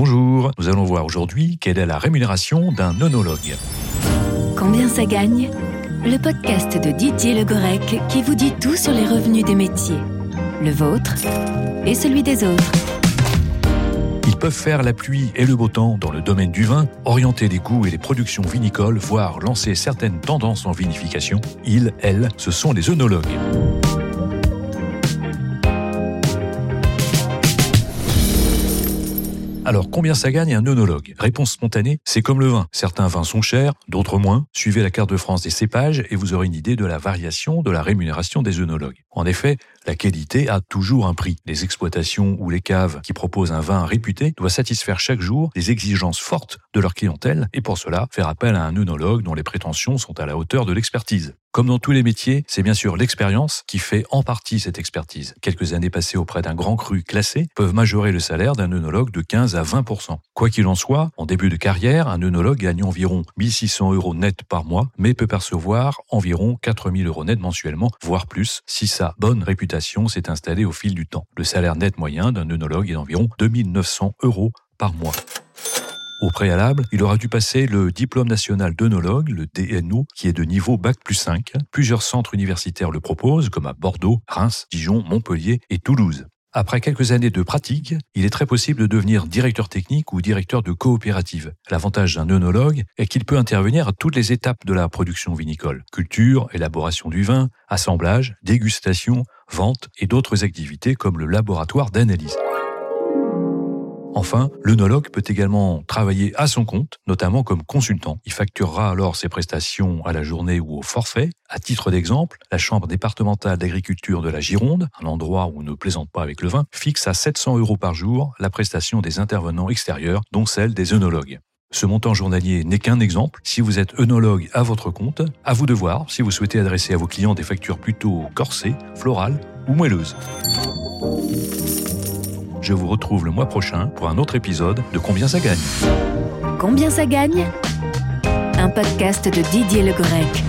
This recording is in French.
Bonjour, nous allons voir aujourd'hui quelle est la rémunération d'un œnologue. Combien ça gagne Le podcast de Didier Le Gorec qui vous dit tout sur les revenus des métiers. Le vôtre et celui des autres. Ils peuvent faire la pluie et le beau temps dans le domaine du vin, orienter les goûts et les productions vinicoles, voire lancer certaines tendances en vinification. Ils, elles, ce sont les œnologues. Alors, combien ça gagne un œnologue Réponse spontanée, c'est comme le vin. Certains vins sont chers, d'autres moins. Suivez la carte de France des cépages et vous aurez une idée de la variation de la rémunération des œnologues. En effet, la qualité a toujours un prix. Les exploitations ou les caves qui proposent un vin réputé doivent satisfaire chaque jour les exigences fortes de leur clientèle et pour cela faire appel à un œnologue dont les prétentions sont à la hauteur de l'expertise. Comme dans tous les métiers, c'est bien sûr l'expérience qui fait en partie cette expertise. Quelques années passées auprès d'un grand cru classé peuvent majorer le salaire d'un œnologue de 15 à 20% Quoi qu'il en soit, en début de carrière, un œnologue gagne environ 1600 euros net par mois, mais peut percevoir environ 4000 euros net mensuellement, voire plus, si sa bonne réputation s'est installée au fil du temps. Le salaire net moyen d'un œnologue est d'environ 2900 euros par mois. Au préalable, il aura dû passer le diplôme national d'œnologue, le DNO, qui est de niveau Bac plus 5. Plusieurs centres universitaires le proposent, comme à Bordeaux, Reims, Dijon, Montpellier et Toulouse. Après quelques années de pratique, il est très possible de devenir directeur technique ou directeur de coopérative. L'avantage d'un œnologue est qu'il peut intervenir à toutes les étapes de la production vinicole. Culture, élaboration du vin, assemblage, dégustation, vente et d'autres activités comme le laboratoire d'analyse. Enfin, l'œnologue peut également travailler à son compte, notamment comme consultant. Il facturera alors ses prestations à la journée ou au forfait. À titre d'exemple, la Chambre départementale d'agriculture de la Gironde, un endroit où on ne plaisante pas avec le vin, fixe à 700 euros par jour la prestation des intervenants extérieurs, dont celle des œnologues. Ce montant journalier n'est qu'un exemple. Si vous êtes œnologue à votre compte, à vous de voir si vous souhaitez adresser à vos clients des factures plutôt corsées, florales ou moelleuses. Je vous retrouve le mois prochain pour un autre épisode de Combien ça gagne? Combien ça gagne? Un podcast de Didier Le Grec.